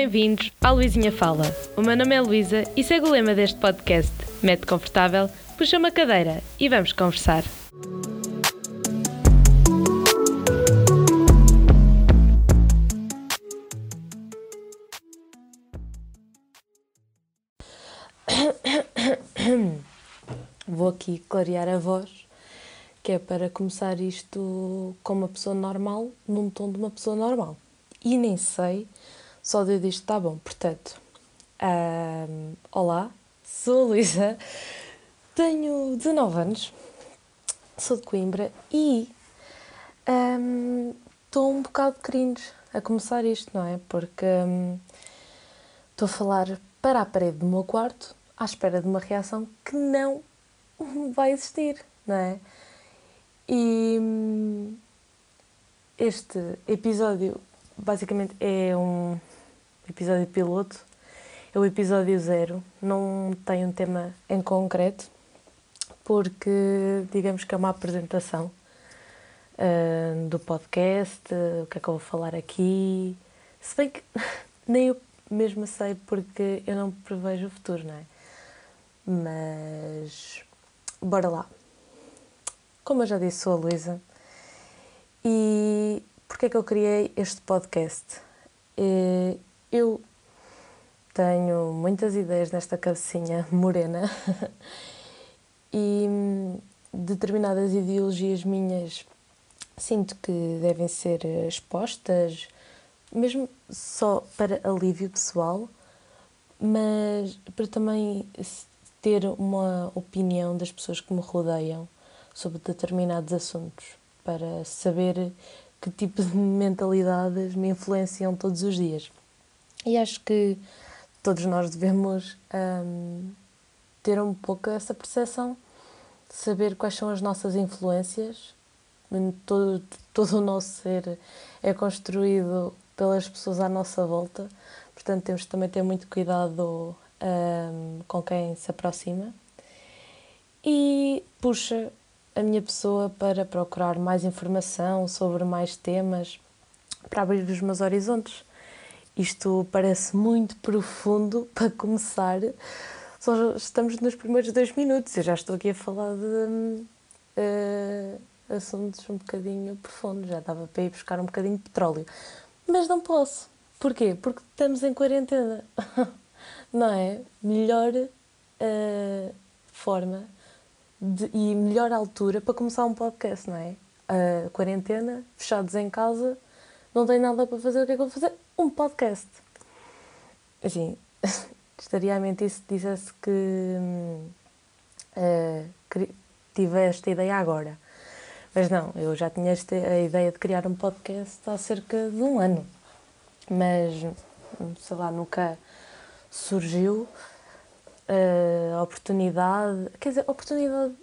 bem-vindos à Luizinha Fala. O meu nome é Luísa e segue o lema deste podcast. Mete confortável, puxa uma cadeira e vamos conversar. Vou aqui clarear a voz, que é para começar isto como uma pessoa normal, num tom de uma pessoa normal. E nem sei, só de disto está bom. Portanto, um, olá, sou a Luísa, tenho 19 anos, sou de Coimbra e estou um, um bocado cringe a começar isto, não é? Porque estou um, a falar para a parede do meu quarto à espera de uma reação que não vai existir, não é? E hum, este episódio basicamente é um episódio piloto, é o episódio zero, não tem um tema em concreto, porque digamos que é uma apresentação uh, do podcast, uh, o que é que eu vou falar aqui, se bem que nem eu mesma sei porque eu não prevejo o futuro, não é? Mas bora lá. Como eu já disse, sou a Luísa e porque é que eu criei este podcast? Eh, eu tenho muitas ideias nesta cabecinha morena e determinadas ideologias minhas sinto que devem ser expostas, mesmo só para alívio pessoal, mas para também ter uma opinião das pessoas que me rodeiam sobre determinados assuntos, para saber que tipo de mentalidades me influenciam todos os dias. E acho que todos nós devemos um, ter um pouco essa percepção, saber quais são as nossas influências. Todo, todo o nosso ser é construído pelas pessoas à nossa volta, portanto, temos também ter muito cuidado um, com quem se aproxima e puxa a minha pessoa para procurar mais informação sobre mais temas, para abrir os meus horizontes. Isto parece muito profundo para começar, só estamos nos primeiros dois minutos. Eu já estou aqui a falar de uh, assuntos um bocadinho profundos, já dava para ir buscar um bocadinho de petróleo, mas não posso. Porquê? Porque estamos em quarentena. não é? Melhor uh, forma de, e melhor altura para começar um podcast, não é? Quarentena, fechados em casa, não tenho nada para fazer, o que é que vou fazer? Um podcast. Assim, estaria a mentir se dissesse que uh, tive esta ideia agora. Mas não, eu já tinha a ideia de criar um podcast há cerca de um ano. Mas, sei lá, nunca surgiu uh, oportunidade. Quer dizer, oportunidade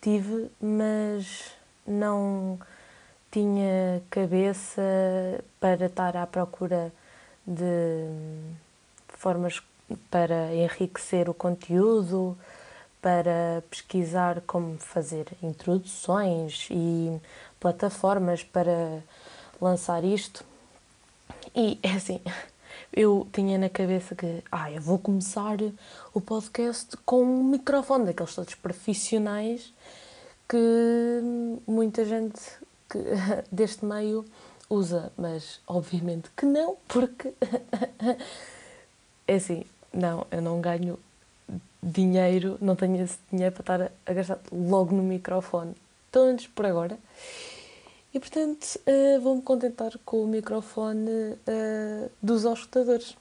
tive, mas não tinha cabeça para estar à procura de formas para enriquecer o conteúdo, para pesquisar como fazer introduções e plataformas para lançar isto. E é assim, eu tinha na cabeça que, ah, eu vou começar o podcast com um microfone, daqueles todos profissionais que muita gente que, deste meio usa, mas obviamente que não, porque é assim, não, eu não ganho dinheiro, não tenho esse dinheiro para estar a gastar logo no microfone, pelo menos por agora. E portanto uh, vou-me contentar com o microfone uh, dos auscultadores.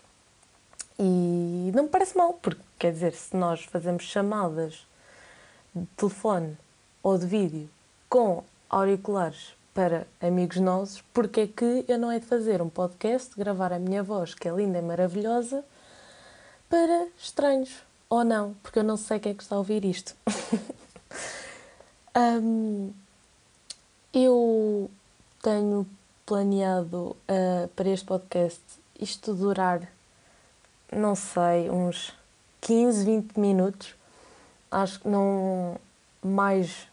E não me parece mal, porque quer dizer, se nós fazemos chamadas de telefone ou de vídeo com auriculares para amigos nossos, porque é que eu não hei de fazer um podcast, gravar a minha voz, que é linda e maravilhosa, para estranhos? Ou não, porque eu não sei quem é que está a ouvir isto. um, eu tenho planeado uh, para este podcast isto durar, não sei, uns 15, 20 minutos. Acho que não mais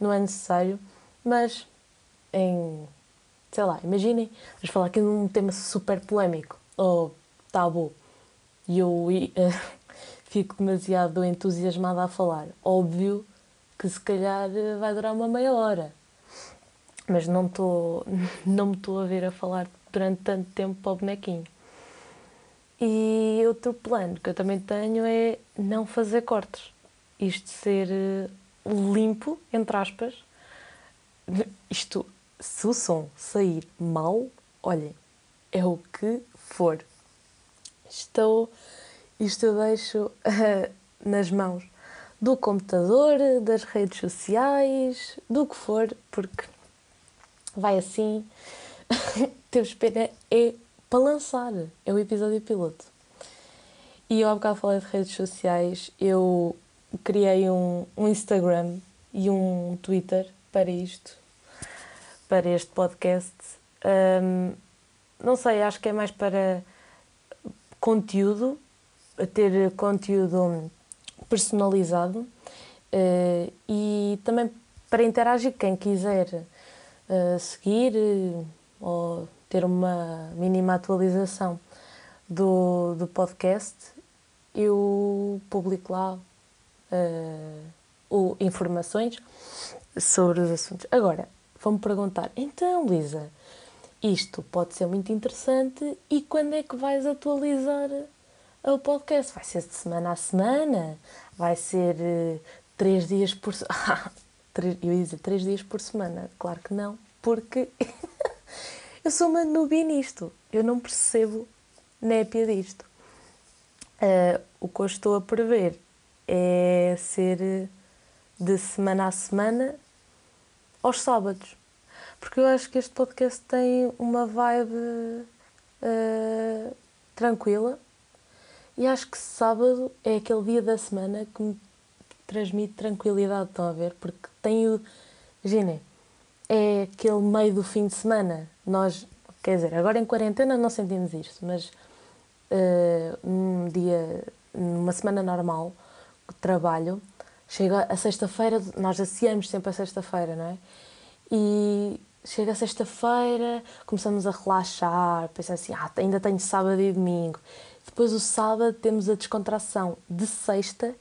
não é necessário, mas em sei lá, imaginem, vamos falar aqui de um tema super polémico ou bom. E eu uh, fico demasiado entusiasmada a falar. Óbvio que se calhar vai durar uma meia hora. Mas não, estou não me estou a ver a falar durante tanto tempo para o bonequinho. E outro plano que eu também tenho é não fazer cortes. Isto ser eh, limpo, entre aspas. Isto, se o som sair mal, olhem, é o que for. Estou, isto eu deixo nas mãos do computador, das redes sociais, do que for, porque vai assim. Temos pena é para lançar, é o episódio piloto. E eu há bocado falei de redes sociais, eu criei um, um Instagram e um Twitter para isto, para este podcast. Um, não sei, acho que é mais para conteúdo, ter conteúdo personalizado uh, e também para interagir quem quiser seguir uh, ou ter uma mínima atualização do, do podcast, eu publico lá uh, informações sobre os assuntos. Agora, vão-me perguntar, então, Lisa, isto pode ser muito interessante e quando é que vais atualizar o podcast? Vai ser de semana a semana? Vai ser uh, três dias por? eu ia dizer três dias por semana. Claro que não, porque eu sou uma noob nisto. Eu não percebo népia disto. Uh, o que eu estou a prever é ser de semana a semana aos sábados. Porque eu acho que este podcast tem uma vibe uh, tranquila e acho que sábado é aquele dia da semana que me transmite tranquilidade, estão a ver? Porque tenho. Imaginem, é aquele meio do fim de semana. Nós, quer dizer, agora em quarentena não sentimos isto, mas uh, um dia, numa semana normal, trabalho, chega a sexta-feira, nós associamos sempre a sexta-feira, não é? E chega a sexta-feira, começamos a relaxar, pensa assim, ah, ainda tenho sábado e domingo. Depois o sábado temos a descontração de sexta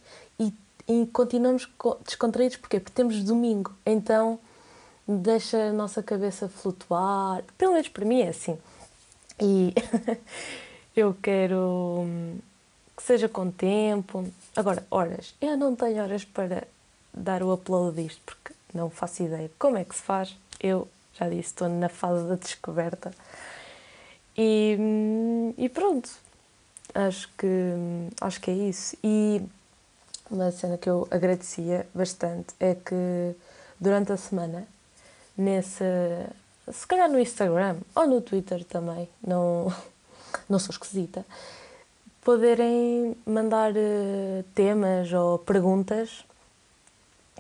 e, continuamos descontraídos? Porque temos domingo. Então deixa a nossa cabeça flutuar, pelo menos para mim é assim. E eu quero hum, que seja com tempo. Agora, horas. Eu não tenho horas para dar o upload disto porque não faço ideia como é que se faz. Eu já disse, estou na fase da descoberta. E, hum, e pronto, acho que, acho que é isso. E uma cena que eu agradecia bastante é que durante a semana, nessa, se calhar no Instagram ou no Twitter também, não, não sou esquisita, poderem mandar uh, temas ou perguntas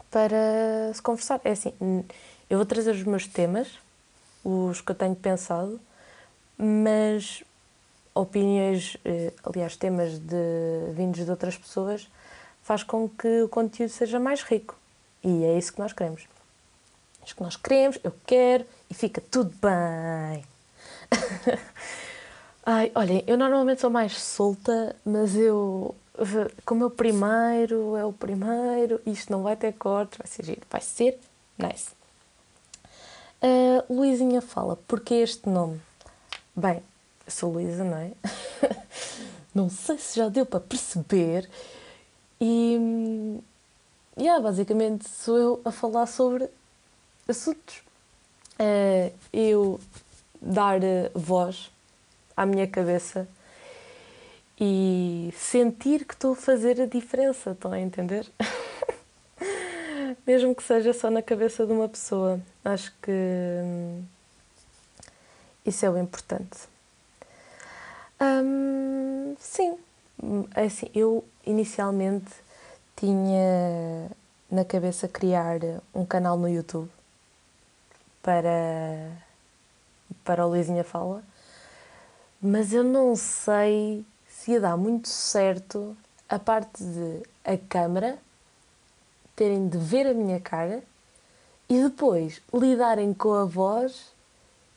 para se conversar. É assim, eu vou trazer os meus temas, os que eu tenho pensado, mas opiniões, uh, aliás, temas de, vindos de outras pessoas, faz com que o conteúdo seja mais rico. E é isso que nós queremos. É isso que nós queremos, eu quero e fica tudo bem. Ai, olhem, eu normalmente sou mais solta, mas eu, como é o primeiro, é o primeiro, isto não vai ter cortes, vai ser giro, vai ser nice. Uh, Luizinha fala, porque este nome? Bem, sou Luísa, não é? não sei se já deu para perceber. E, yeah, basicamente sou eu a falar sobre assuntos. Uh, eu dar voz à minha cabeça e sentir que estou a fazer a diferença, estão a entender? Mesmo que seja só na cabeça de uma pessoa. Acho que hum, isso é o importante. Hum, sim, assim, eu inicialmente tinha na cabeça criar um canal no YouTube para, para o Luizinha Fala mas eu não sei se ia dar muito certo a parte de a câmera terem de ver a minha cara e depois lidarem com a voz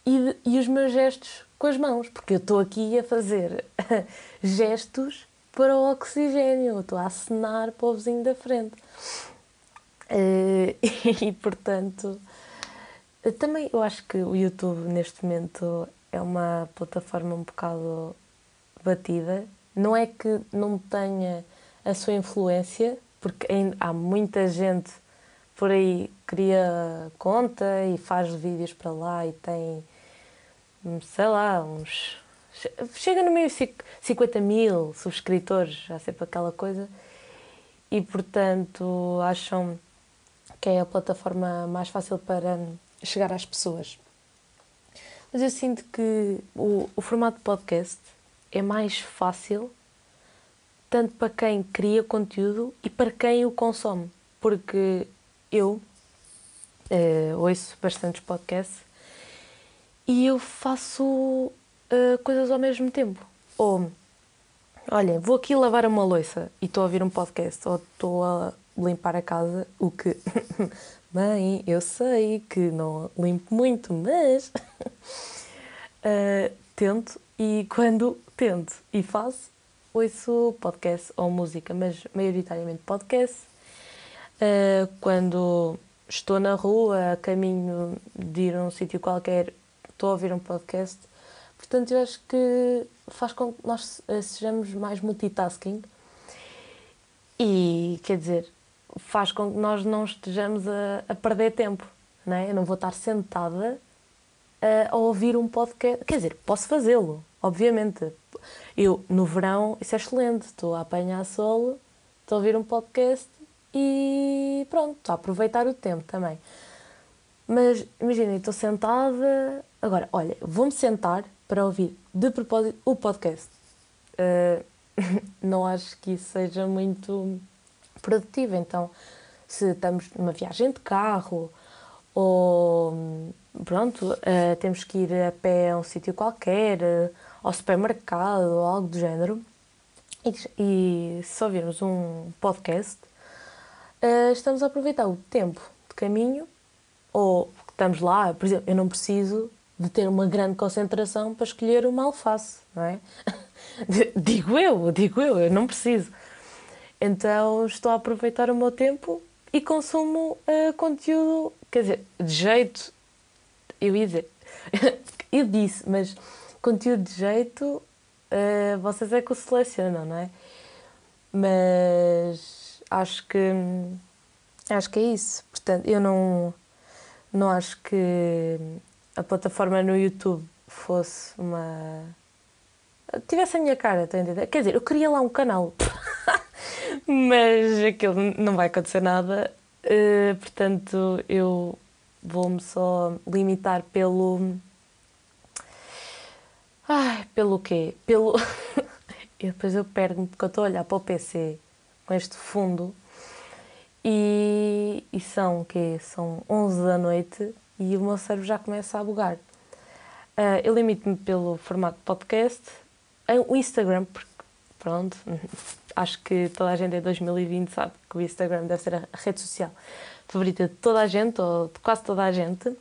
e, e os meus gestos com as mãos, porque eu estou aqui a fazer gestos para o oxigênio, estou a acenar para o vizinho da frente. Uh, e, portanto, também eu acho que o YouTube neste momento é uma plataforma um bocado batida. Não é que não tenha a sua influência, porque há muita gente por aí que cria conta e faz vídeos para lá e tem, sei lá, uns. Chega no meio de 50 mil subscritores, já sempre aquela coisa, e portanto acham que é a plataforma mais fácil para chegar às pessoas. Mas eu sinto que o, o formato podcast é mais fácil tanto para quem cria conteúdo e para quem o consome. Porque eu uh, ouço bastantes podcasts e eu faço uh, coisas ao mesmo tempo. Ou, olha, vou aqui lavar uma louça e estou a ouvir um podcast, ou estou a limpar a casa, o que, bem, eu sei que não limpo muito, mas uh, tento e quando tento e faço, ouço podcast ou música, mas maioritariamente podcast. Uh, quando estou na rua, a caminho de ir a um sítio qualquer, estou a ouvir um podcast. Portanto, eu acho que faz com que nós sejamos mais multitasking e, quer dizer, faz com que nós não estejamos a, a perder tempo. Não é? Eu não vou estar sentada a, a ouvir um podcast. Quer dizer, posso fazê-lo, obviamente. Eu, no verão, isso é excelente. Estou a apanhar sol, estou a ouvir um podcast e pronto, estou a aproveitar o tempo também. Mas imaginem, estou sentada. Agora, olha, vou-me sentar para ouvir de propósito o podcast. Uh, não acho que isso seja muito produtivo. Então, se estamos numa viagem de carro ou pronto, uh, temos que ir a pé a um sítio qualquer, uh, ao supermercado ou algo do género, e, e se ouvirmos um podcast, uh, estamos a aproveitar o tempo de caminho ou estamos lá, por exemplo, eu não preciso de ter uma grande concentração para escolher uma alface, não é? digo eu, digo eu, eu não preciso. Então estou a aproveitar o meu tempo e consumo uh, conteúdo, quer dizer, de jeito, eu ia dizer, eu disse, mas conteúdo de jeito uh, vocês é que o selecionam, não é? Mas acho que acho que é isso. Portanto, eu não, não acho que a plataforma no YouTube fosse uma. tivesse a minha cara, estou a entender? Quer dizer, eu queria lá um canal. mas aquilo não vai acontecer nada, uh, portanto eu vou-me só limitar pelo. Ai, pelo quê? Pelo. e depois eu pergunto porque eu estou a olhar para o PC com este fundo e, e são o quê? São 11 da noite e o meu cérebro já começa a bugar. Uh, eu limito-me pelo formato podcast, o Instagram, porque pronto, acho que toda a gente em 2020 sabe que o Instagram deve ser a rede social favorita de toda a gente, ou de quase toda a gente,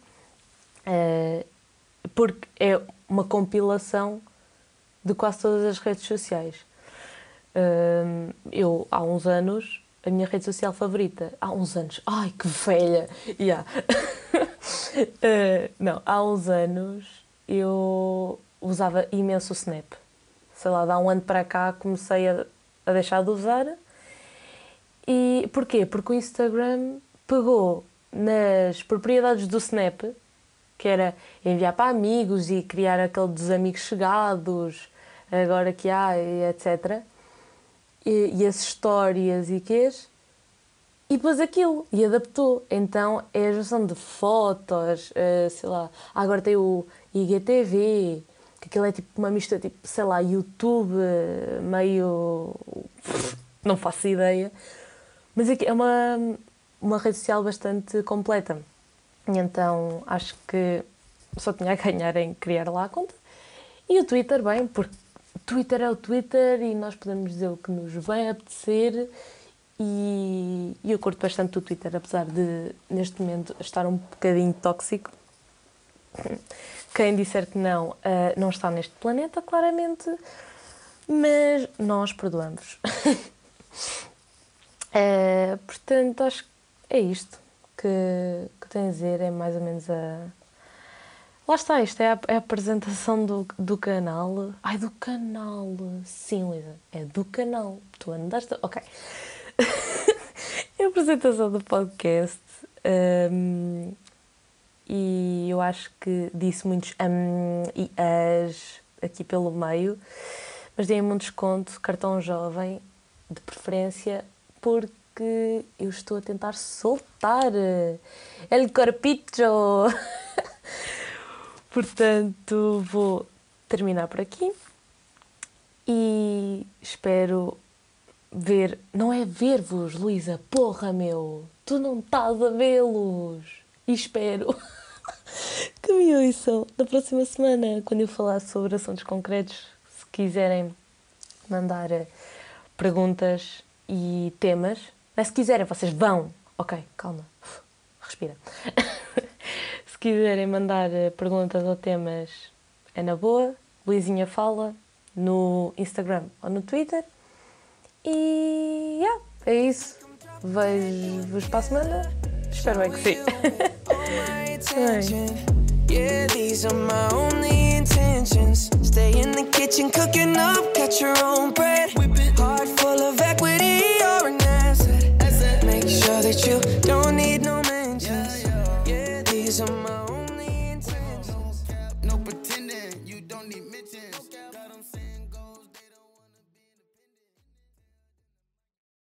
eh, porque é uma compilação de quase todas as redes sociais. Eu, há uns anos, a minha rede social favorita, há uns anos, ai que velha! Yeah. uh, não, há uns anos eu usava imenso o Snap. Sei lá, há um ano para cá comecei a a deixar de usar. E porquê? Porque o Instagram pegou nas propriedades do Snap, que era enviar para amigos e criar aquele dos amigos chegados, agora que há, etc. E, e as histórias e quês. E pôs aquilo e adaptou. Então é a junção de fotos, uh, sei lá. Agora tem o IGTV, que aquilo é tipo uma mistura, tipo, sei lá, YouTube, meio. não faço ideia. Mas é uma, uma rede social bastante completa. E então acho que só tinha a ganhar em criar lá a conta. E o Twitter, bem, porque Twitter é o Twitter e nós podemos dizer o que nos vem apetecer. E, eu curto bastante o Twitter, apesar de neste momento estar um bocadinho tóxico Quem disser que não, uh, não está neste planeta, claramente, mas nós perdoamos. uh, portanto, acho que é isto que, que tenho a dizer, é mais ou menos a. Lá está, isto é a, é a apresentação do, do canal. Ai, do canal! Sim, Luísa, é do canal. Tu andaste. Ok. a apresentação do podcast. Um, e eu acho que disse muitos um e as aqui pelo meio, mas dei-me um desconto, cartão jovem, de preferência, porque eu estou a tentar soltar el corpito. Portanto, vou terminar por aqui e espero ver. Não é ver-vos, Luísa, porra, meu! Tu não estás a vê-los! E espero que me ouçam na próxima semana, quando eu falar sobre assuntos concretos. Se quiserem mandar eh, perguntas e temas, mas se quiserem, vocês vão. Ok, calma, respira. se quiserem mandar eh, perguntas ou temas, é na boa. Luizinha fala no Instagram ou no Twitter. E yeah, é isso. Vejo-vos para a semana. Espero bem que sim. Yeah, these are my only intentions. Stay in the kitchen, cooking up, catch your own bread. Heart full of equity an asset. Make sure that you don't